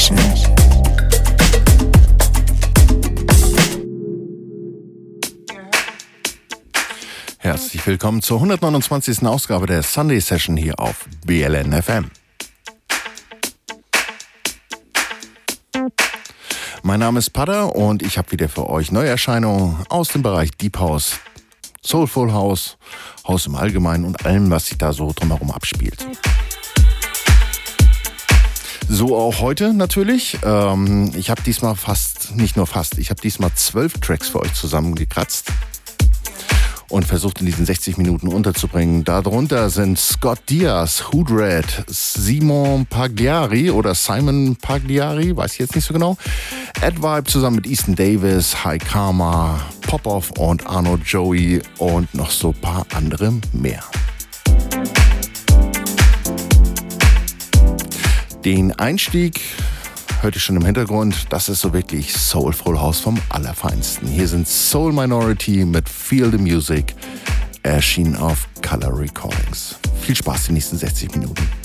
Session. Herzlich willkommen zur 129. Ausgabe der Sunday Session hier auf BLN FM. Mein Name ist Pada und ich habe wieder für euch Neuerscheinungen aus dem Bereich Deep House, Soulful House, House im Allgemeinen und allem, was sich da so drumherum abspielt. So auch heute natürlich. Ähm, ich habe diesmal fast, nicht nur fast, ich habe diesmal zwölf Tracks für euch zusammengekratzt und versucht in diesen 60 Minuten unterzubringen. Darunter sind Scott Diaz, Hoodred, Simon Pagliari oder Simon Pagliari, weiß ich jetzt nicht so genau. Ed Vibe zusammen mit Easton Davis, High Karma, Popoff und Arno Joey und noch so ein paar andere mehr. Den Einstieg hört ihr schon im Hintergrund. Das ist so wirklich Soulful House vom Allerfeinsten. Hier sind Soul Minority mit Feel the Music, erschienen auf Color Recordings. Viel Spaß die nächsten 60 Minuten.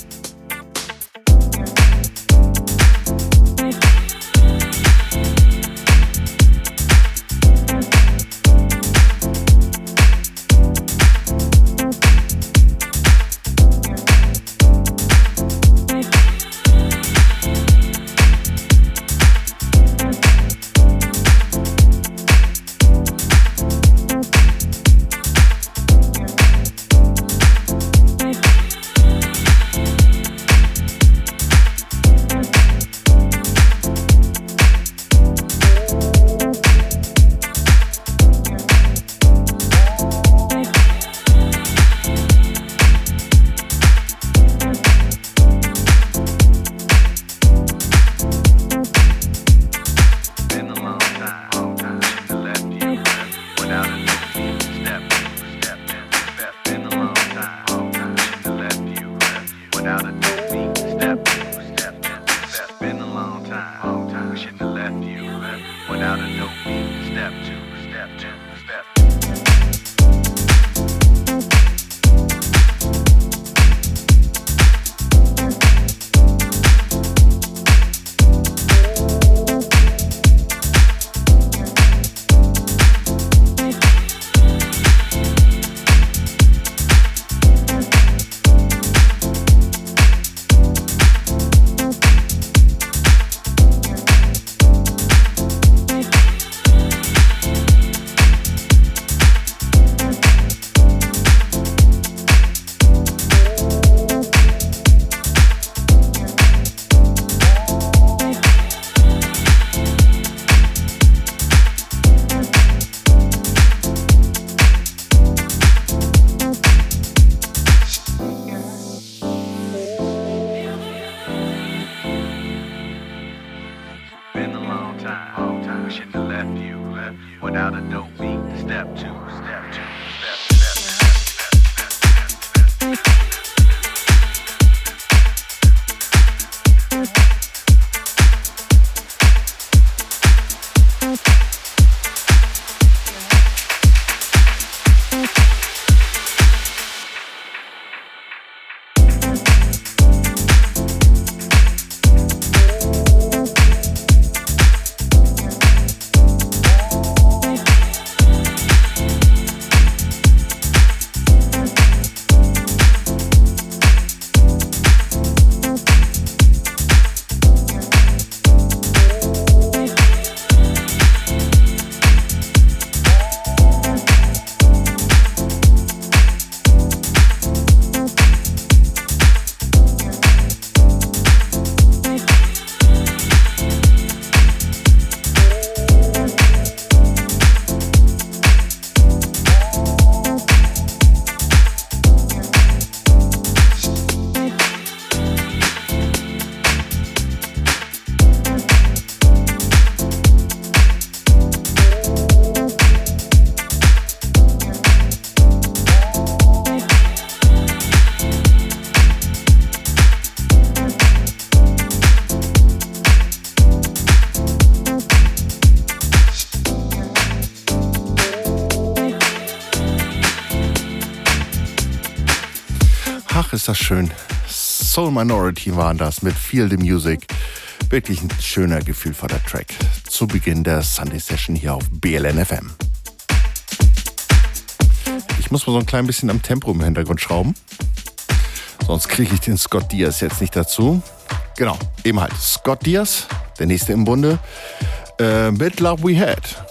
Ist das schön. Soul Minority waren das mit Feel the Music. Wirklich ein schöner, gefühlvoller Track. Zu Beginn der Sunday Session hier auf BLN FM. Ich muss mal so ein klein bisschen am Tempo im Hintergrund schrauben. Sonst kriege ich den Scott Diaz jetzt nicht dazu. Genau, eben halt. Scott Diaz, der nächste im Bunde, äh, mit Love We Had.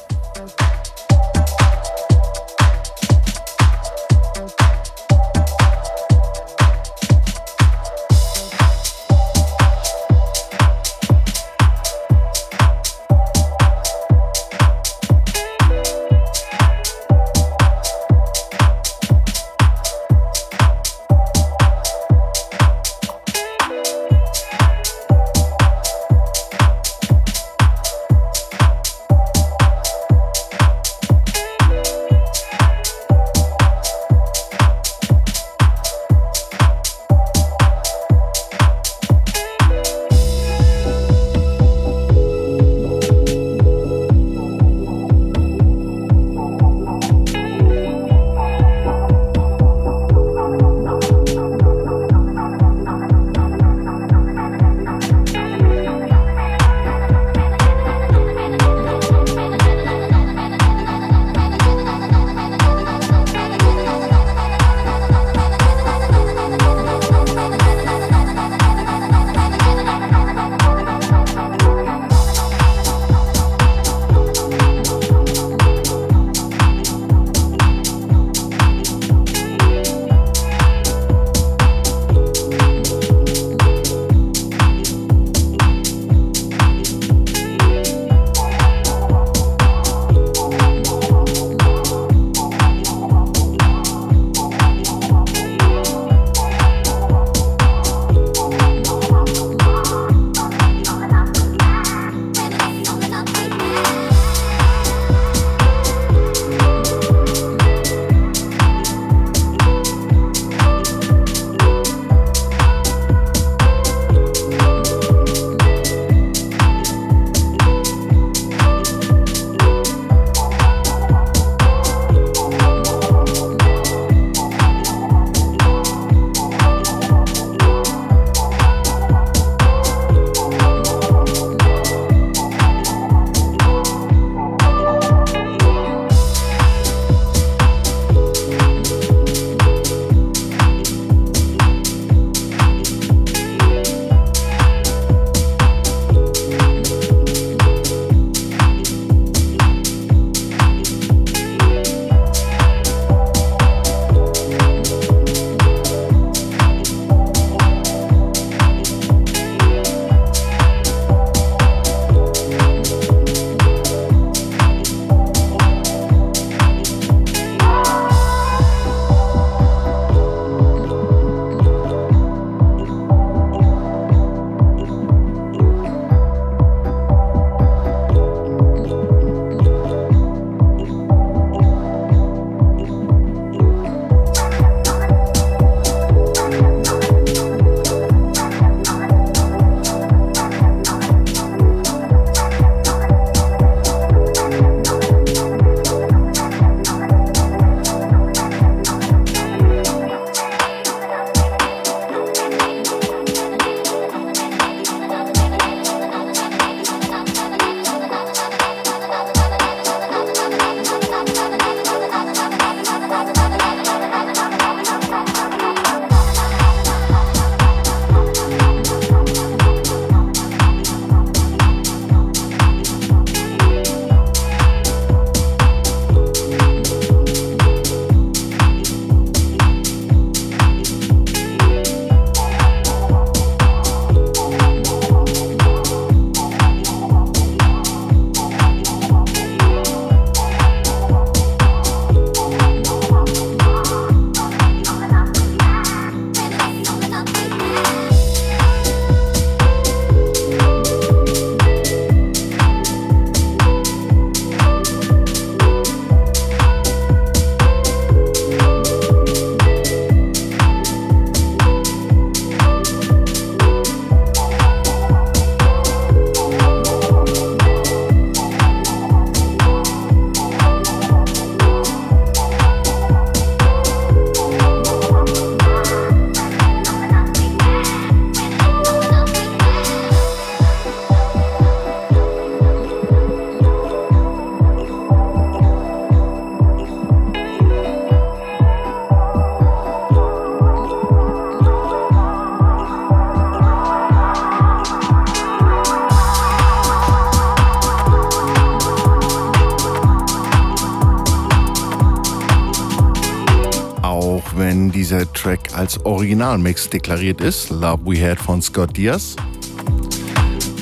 Originalmix deklariert ist, Love We Had von Scott Diaz,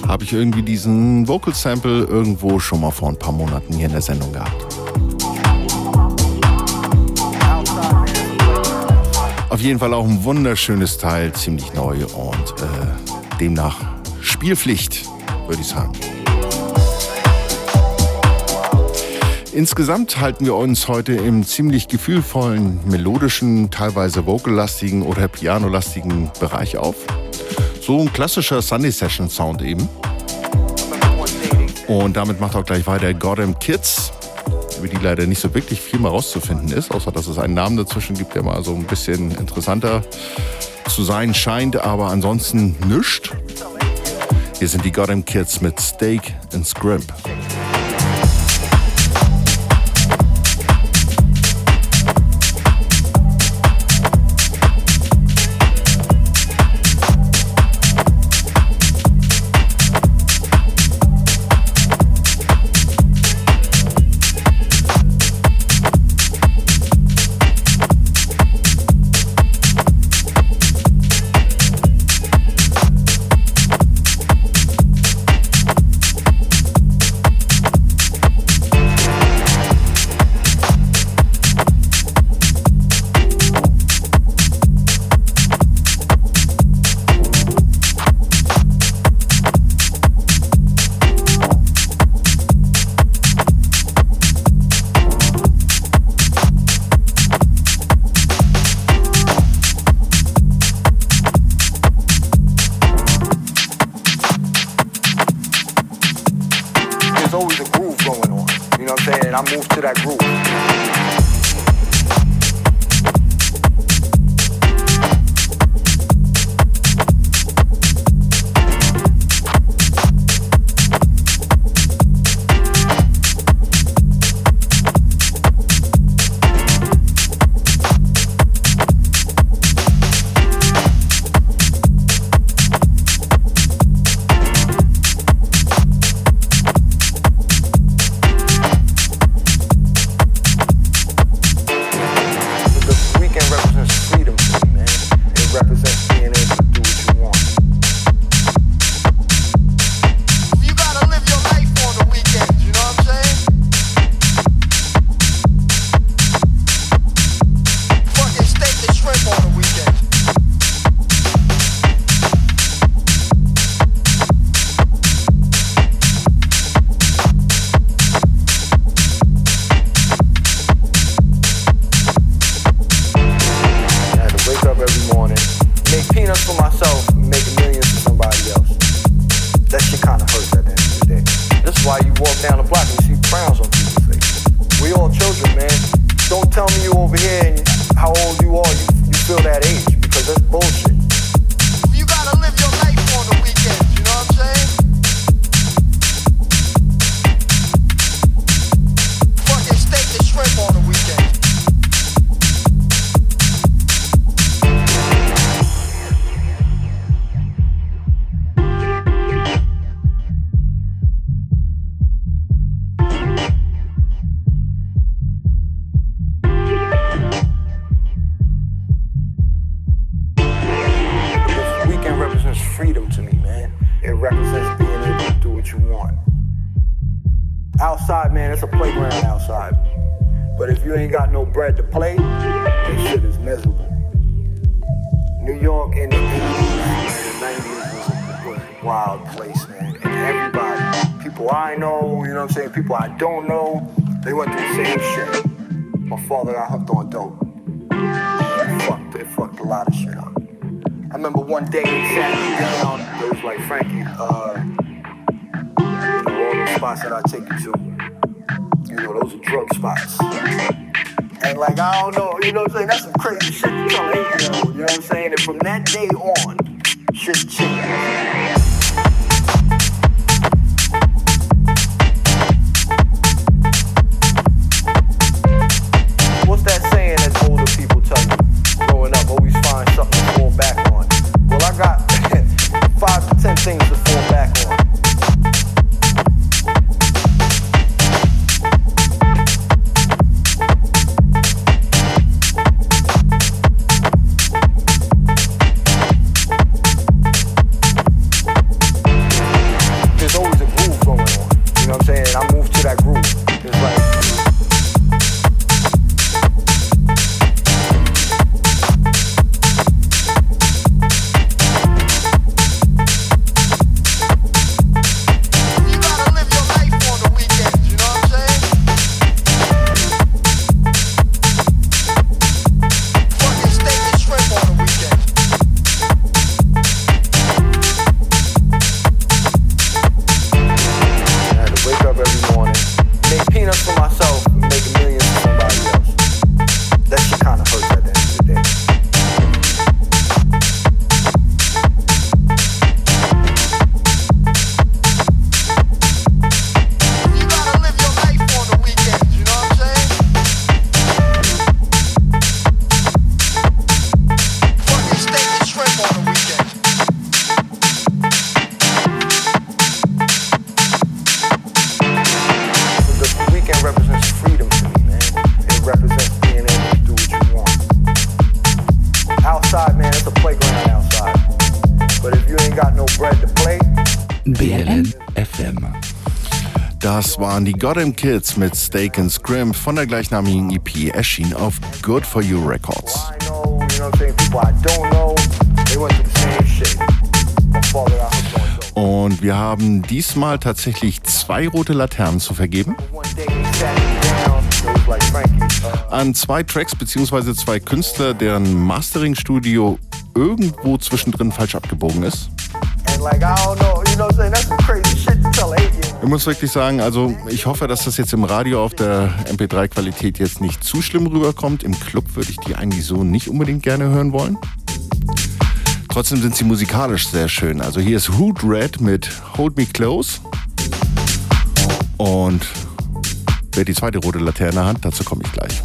habe ich irgendwie diesen Vocal Sample irgendwo schon mal vor ein paar Monaten hier in der Sendung gehabt. Auf jeden Fall auch ein wunderschönes Teil, ziemlich neu und äh, demnach Spielpflicht, würde ich sagen. Insgesamt halten wir uns heute im ziemlich gefühlvollen, melodischen, teilweise vocallastigen oder pianolastigen Bereich auf. So ein klassischer Sunday Session Sound eben. Und damit macht auch gleich weiter Goddamn Kids, über die leider nicht so wirklich viel mehr rauszufinden ist, außer dass es einen Namen dazwischen gibt, der mal so ein bisschen interessanter zu sein scheint, aber ansonsten nischt. Hier sind die Goddamn Kids mit Steak and Scrimp. for myself. Goddamn Kids mit Steak and Scrimp von der gleichnamigen EP, erschien auf Good For You Records. Und wir haben diesmal tatsächlich zwei rote Laternen zu vergeben. An zwei Tracks bzw. zwei Künstler, deren Mastering-Studio irgendwo zwischendrin falsch abgebogen ist. Muss wirklich sagen, also ich hoffe, dass das jetzt im Radio auf der MP3-Qualität jetzt nicht zu schlimm rüberkommt. Im Club würde ich die eigentlich so nicht unbedingt gerne hören wollen. Trotzdem sind sie musikalisch sehr schön. Also hier ist Hood Red mit Hold Me Close. Und wer die zweite rote Laterne hat, dazu komme ich gleich.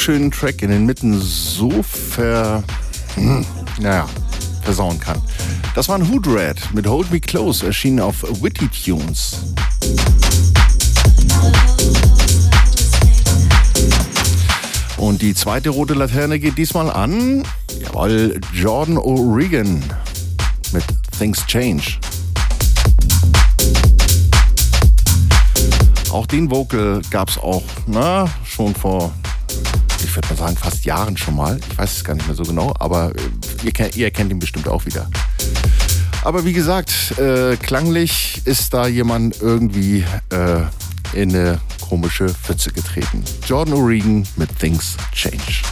Schönen Track in den Mitten so ver... Hm, naja, versauen kann. Das war ein Hood Red mit Hold Me Close, erschienen auf Witty Tunes. Und die zweite rote Laterne geht diesmal an, jawohl, Jordan O'Regan mit Things Change. Auch den Vocal gab es auch, na, schon vor, ich würde mal sagen, fast Jahren schon mal. Ich weiß es gar nicht mehr so genau, aber äh, ihr, ihr kennt ihn bestimmt auch wieder. Aber wie gesagt, äh, klanglich ist da jemand irgendwie äh, in eine komische Pfütze getreten. Jordan O'Regan mit Things Change.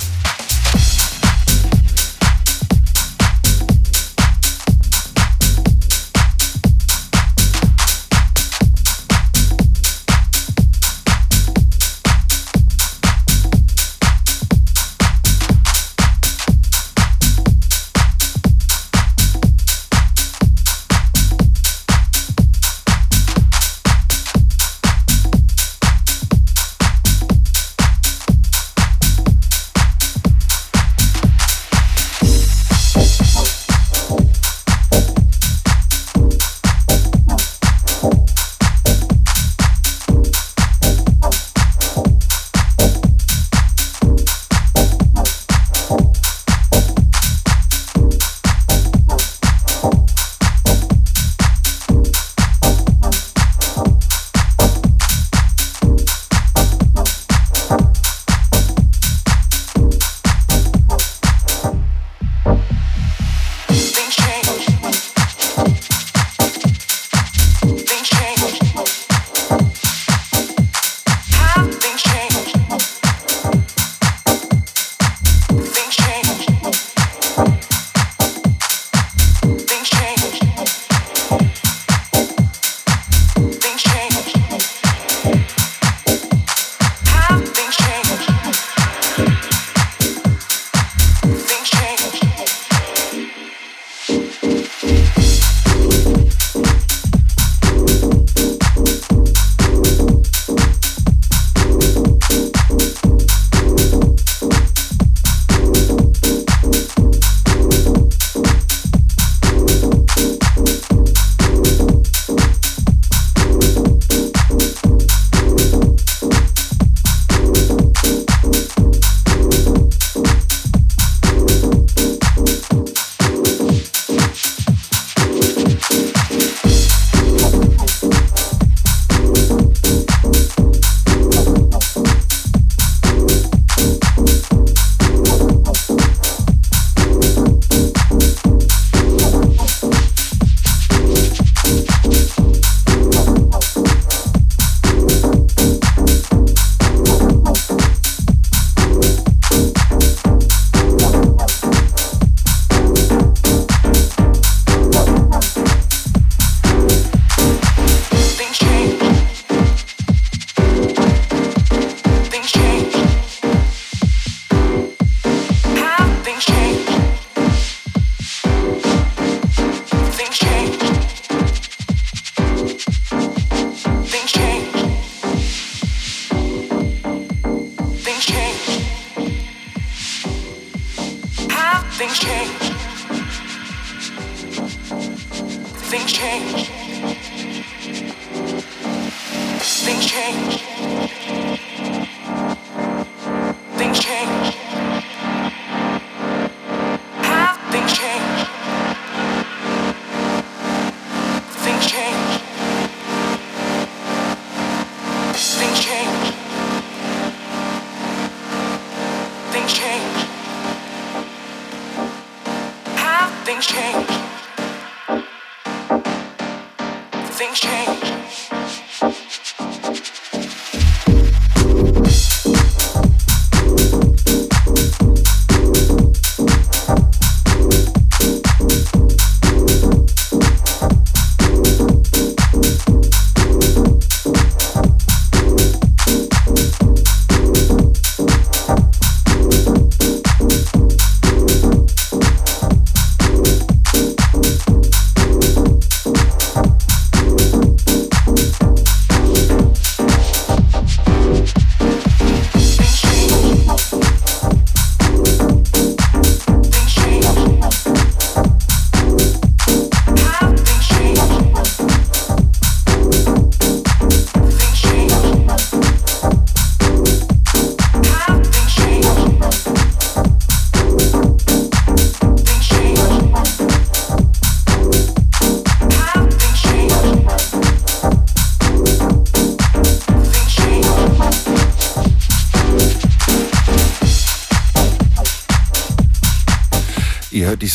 Things change.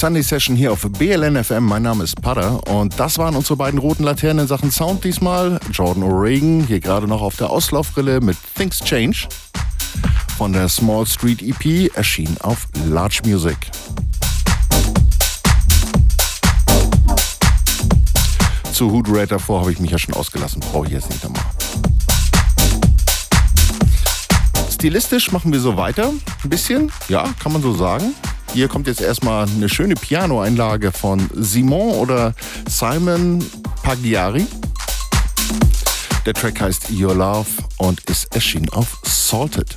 Sunday Session hier auf BLN FM. Mein Name ist Pada und das waren unsere beiden roten Laternen in Sachen Sound diesmal. Jordan O'Regan hier gerade noch auf der Auslaufbrille mit Things Change von der Small Street EP erschien auf Large Music. Zu Hood Red davor habe ich mich ja schon ausgelassen, brauche ich jetzt nicht nochmal. Stilistisch machen wir so weiter, ein bisschen, ja, kann man so sagen. Hier kommt jetzt erstmal eine schöne Piano-Einlage von Simon oder Simon Pagliari. Der Track heißt Your Love und ist erschienen auf Salted.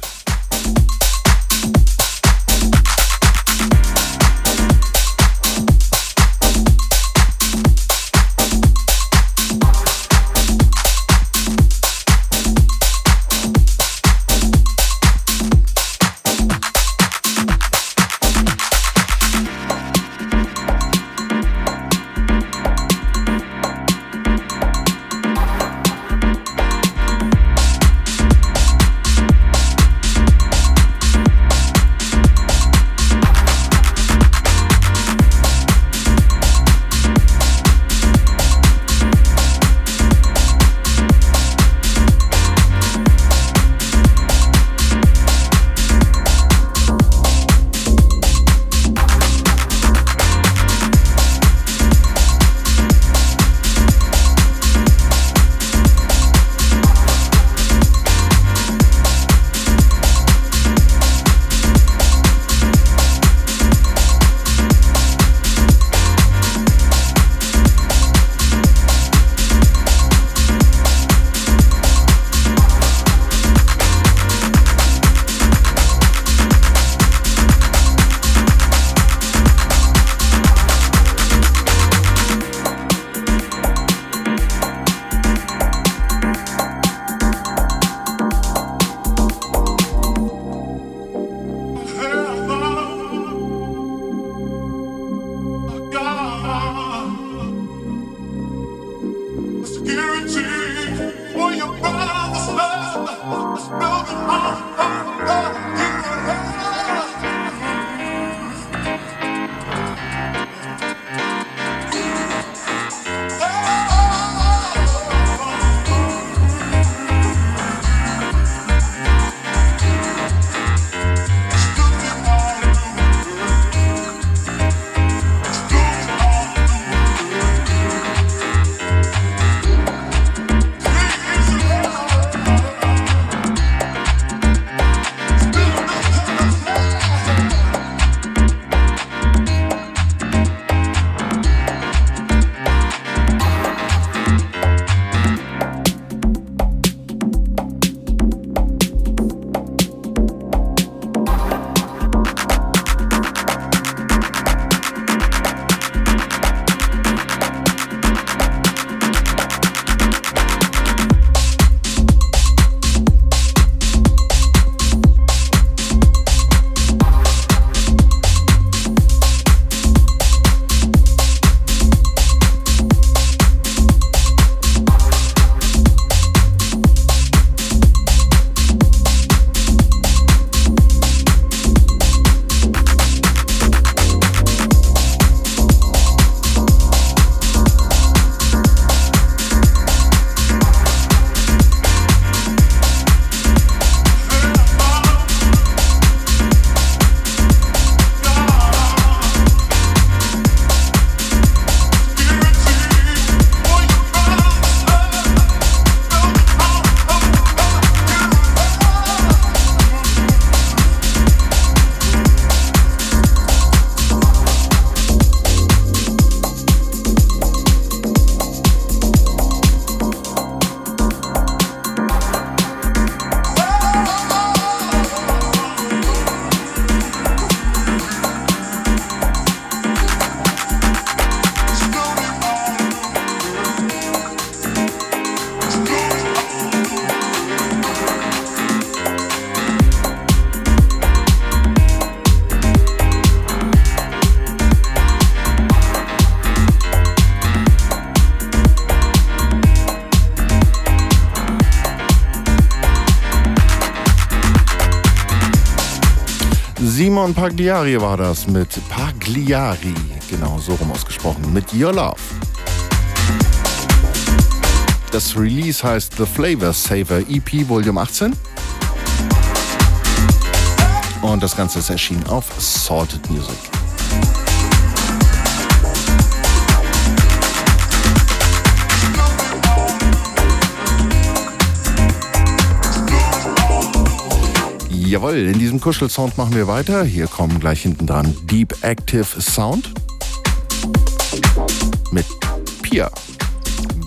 Und Pagliari war das mit Pagliari, genau so rum ausgesprochen, mit Your Love. Das Release heißt The Flavor Saver EP Volume 18. Und das Ganze ist erschienen auf Salted Music. Jawohl, in diesem Kuschelsound machen wir weiter. Hier kommen gleich hinten dran Deep Active Sound mit Pia.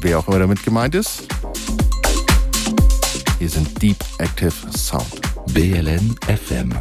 Wer auch immer damit gemeint ist. Hier sind Deep Active Sound. BLN FM.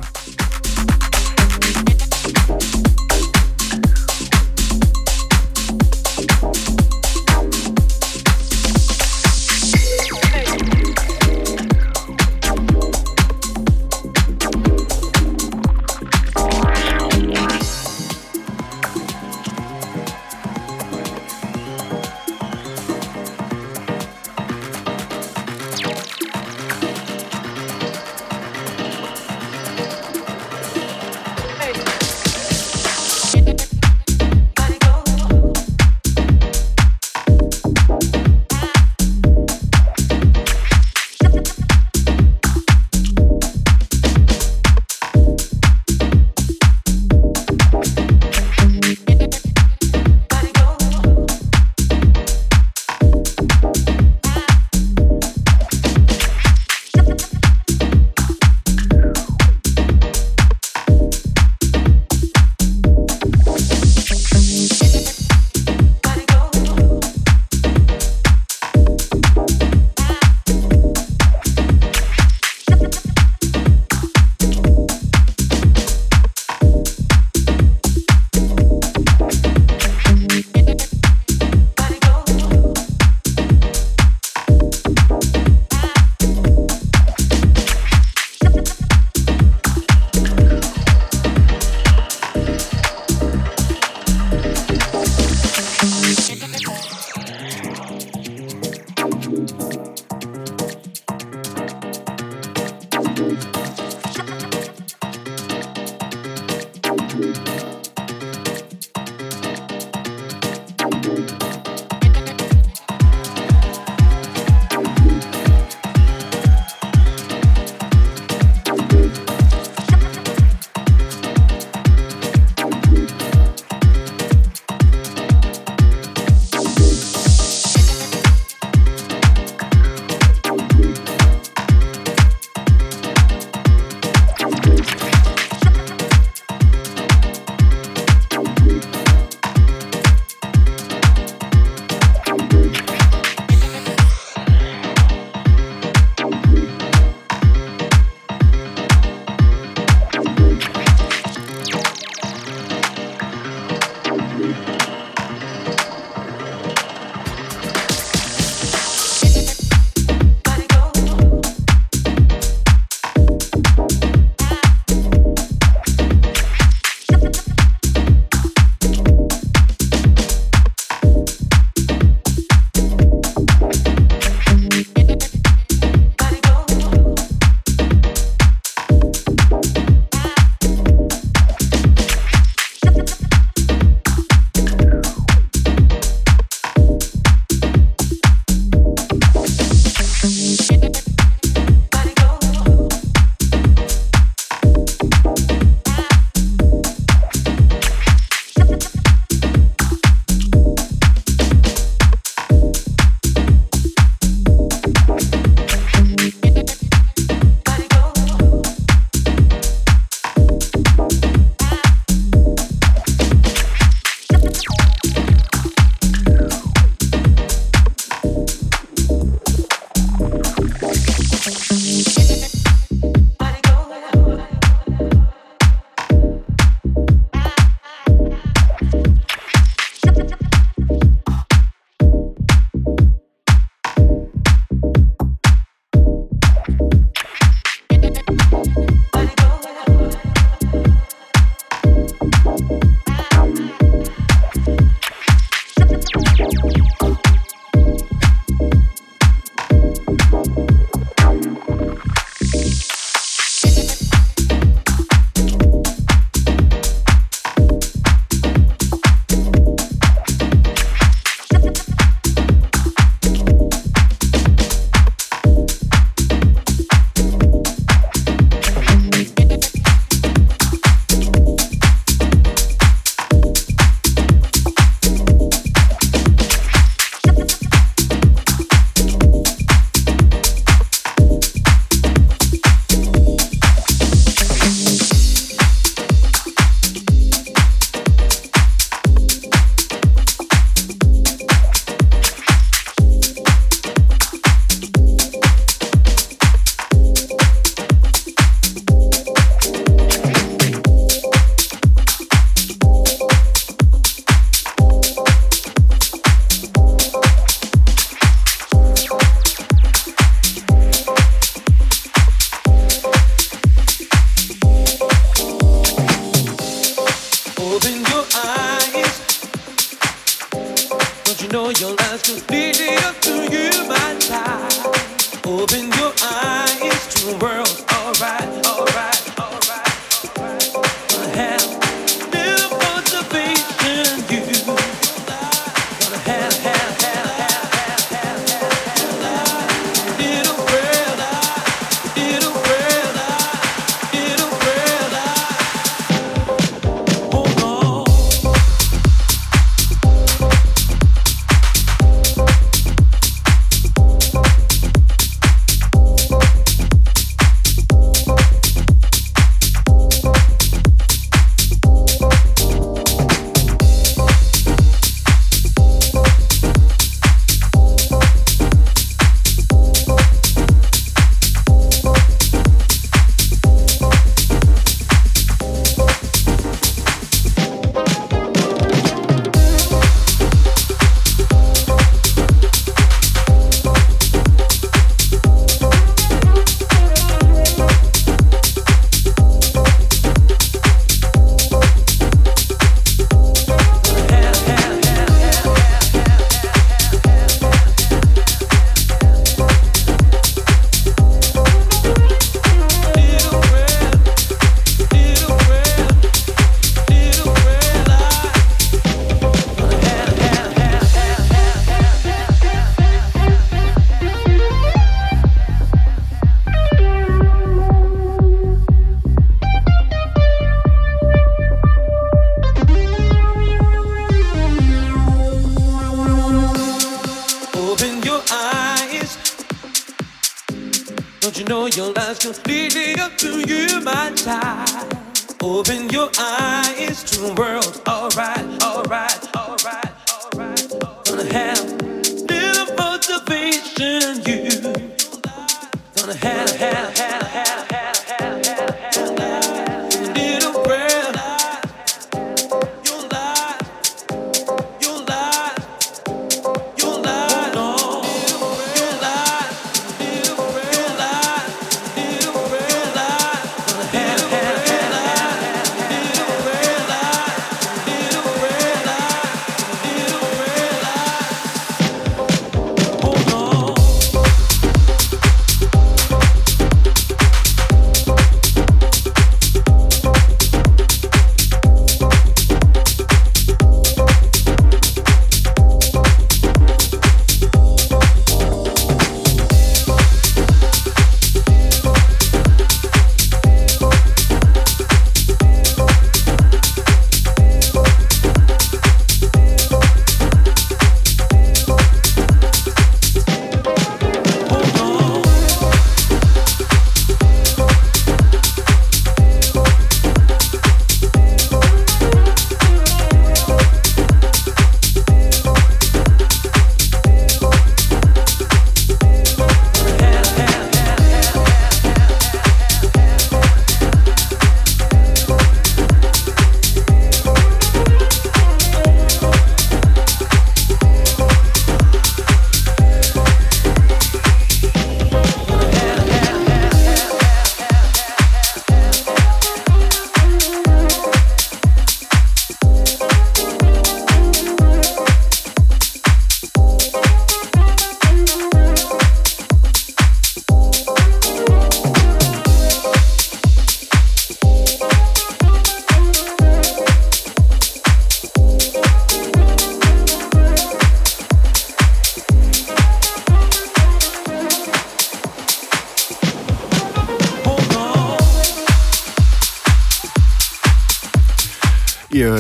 just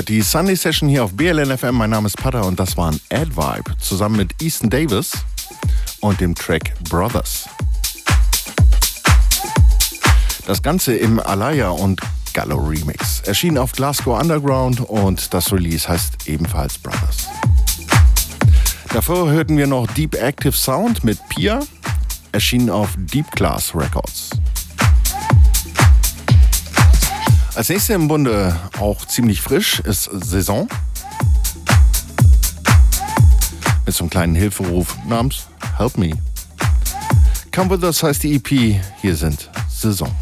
die Sunday Session hier auf BLN FM. Mein Name ist Patter und das war ein Ad Vibe zusammen mit Easton Davis und dem Track Brothers. Das Ganze im Alaya und Gallo Remix. Erschien auf Glasgow Underground und das Release heißt ebenfalls Brothers. Davor hörten wir noch Deep Active Sound mit Pia, erschienen auf Deep Class Records. Als nächstes im Bunde auch ziemlich frisch ist Saison. Mit so einem kleinen Hilferuf namens Help Me. Come With Us heißt die EP. Hier sind Saison.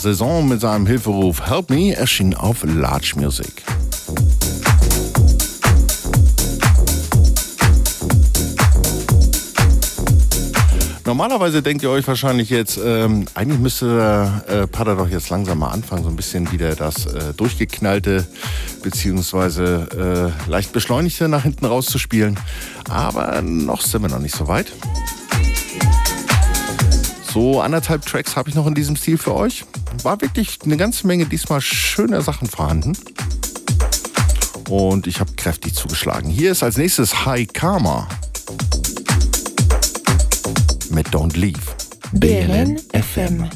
Saison mit seinem Hilferuf Help Me, erschien auf Large Music. Normalerweise denkt ihr euch wahrscheinlich jetzt, ähm, eigentlich müsste äh, Pader doch jetzt langsam mal anfangen, so ein bisschen wieder das äh, durchgeknallte beziehungsweise äh, leicht beschleunigte nach hinten rauszuspielen. Aber noch sind wir noch nicht so weit. So anderthalb Tracks habe ich noch in diesem Stil für euch. War wirklich eine ganze Menge diesmal schöner Sachen vorhanden. Und ich habe kräftig zugeschlagen. Hier ist als nächstes High Karma mit Don't Leave. BLN FM.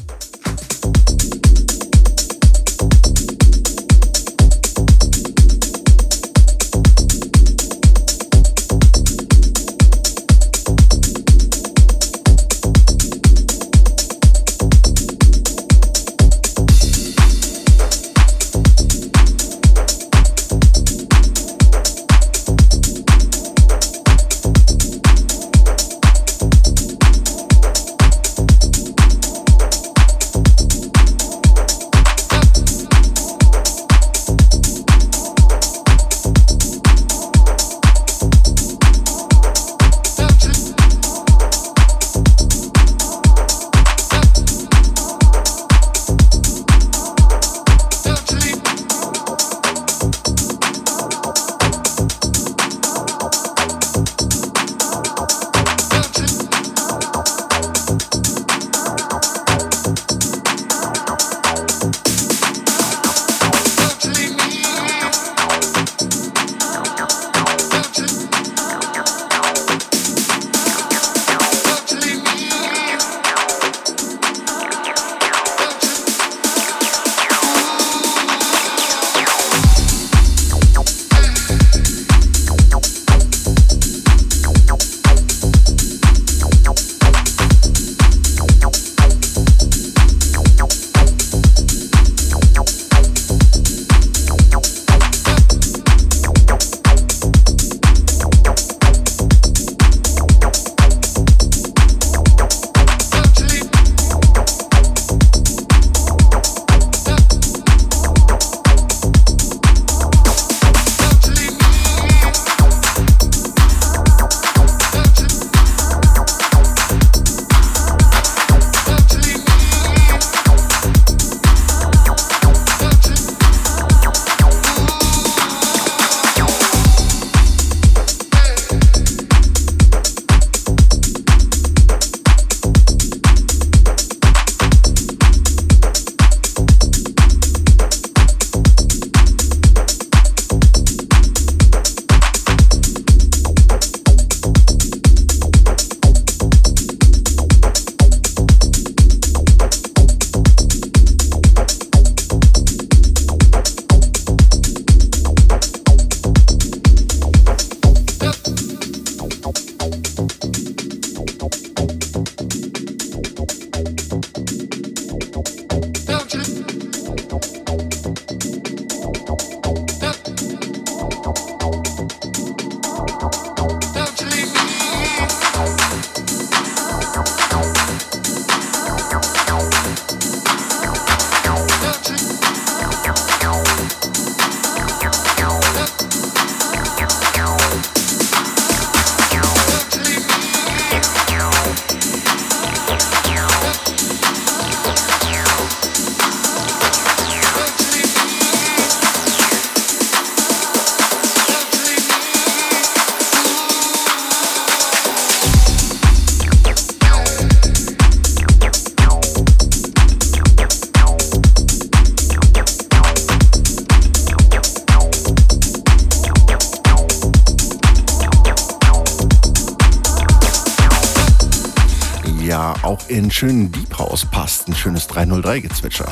In schönen Deep House passt. Ein schönes 303-Gezwitscher.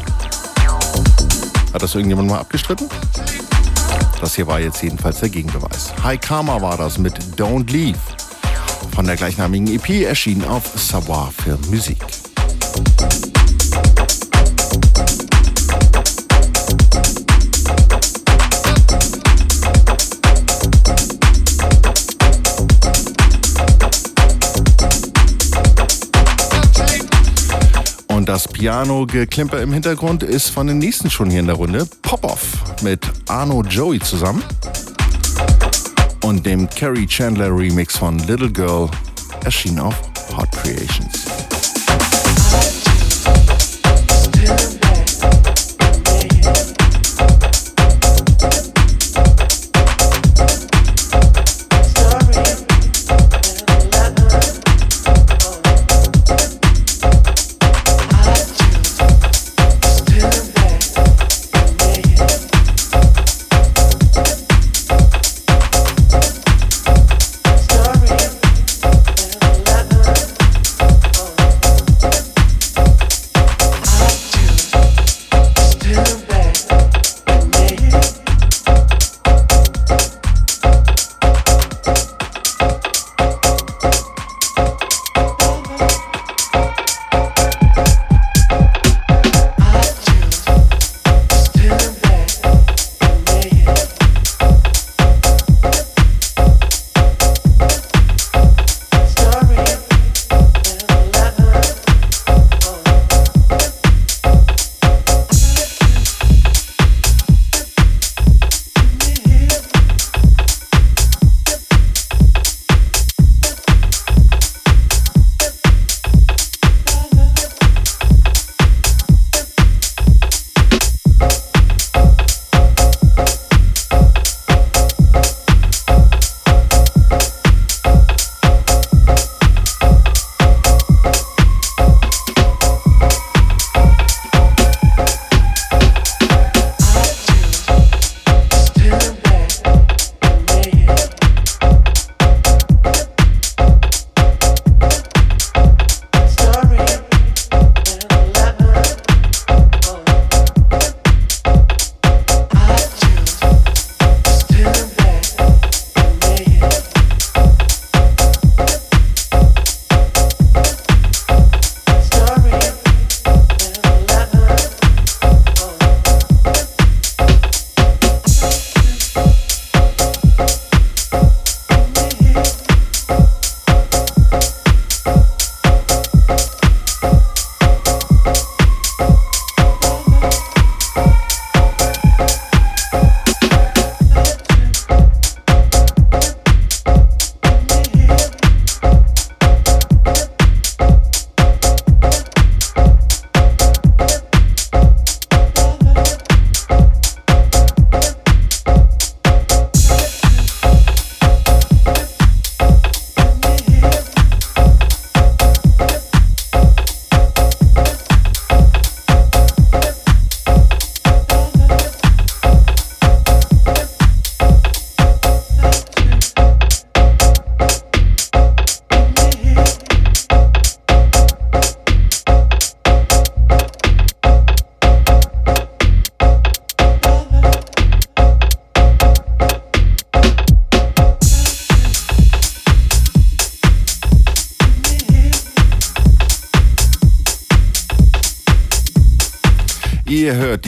Hat das irgendjemand mal abgestritten? Das hier war jetzt jedenfalls der Gegenbeweis. High Karma war das mit Don't Leave. Von der gleichnamigen EP erschien auf Savoir für Musik. Piano-Geklimper im Hintergrund ist von den nächsten schon hier in der Runde. Pop-Off mit Arno Joey zusammen und dem Carrie Chandler Remix von Little Girl erschien auf Hot Creations.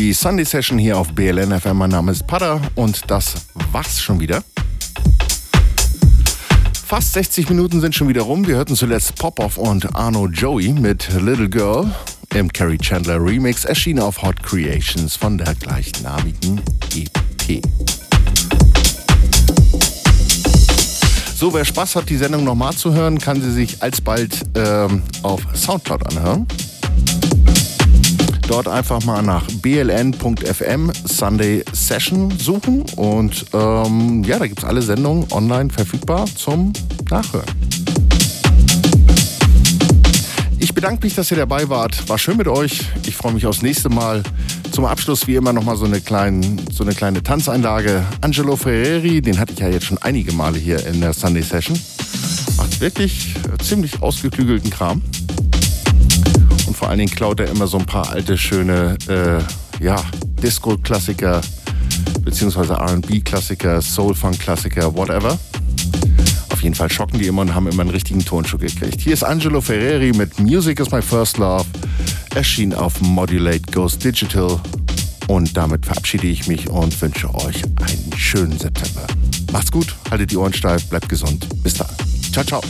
Die Sunday Session hier auf BLN FM. Mein Name ist Pada und das war's schon wieder. Fast 60 Minuten sind schon wieder rum. Wir hörten zuletzt Pop-Off und Arno Joey mit Little Girl im Carrie Chandler Remix, erschienen auf Hot Creations von der gleichnamigen EP. So, wer Spaß hat, die Sendung nochmal zu hören, kann sie sich alsbald ähm, auf Soundcloud anhören. Dort einfach mal nach bln.fm Sunday Session suchen und ähm, ja, da gibt es alle Sendungen online verfügbar zum Nachhören. Ich bedanke mich, dass ihr dabei wart. War schön mit euch. Ich freue mich aufs nächste Mal. Zum Abschluss wie immer nochmal so, so eine kleine Tanzeinlage. Angelo Ferreri, den hatte ich ja jetzt schon einige Male hier in der Sunday Session. Macht wirklich ziemlich ausgeklügelten Kram vor allen Dingen klaut er immer so ein paar alte, schöne, äh, ja, Disco-Klassiker, beziehungsweise RB-Klassiker, Soul-Funk-Klassiker, whatever. Auf jeden Fall schocken die immer und haben immer einen richtigen Tonschuh gekriegt. Hier ist Angelo Ferreri mit Music is My First Love, erschien auf Modulate Ghost Digital. Und damit verabschiede ich mich und wünsche euch einen schönen September. Macht's gut, haltet die Ohren steif, bleibt gesund. Bis dann. Ciao, ciao.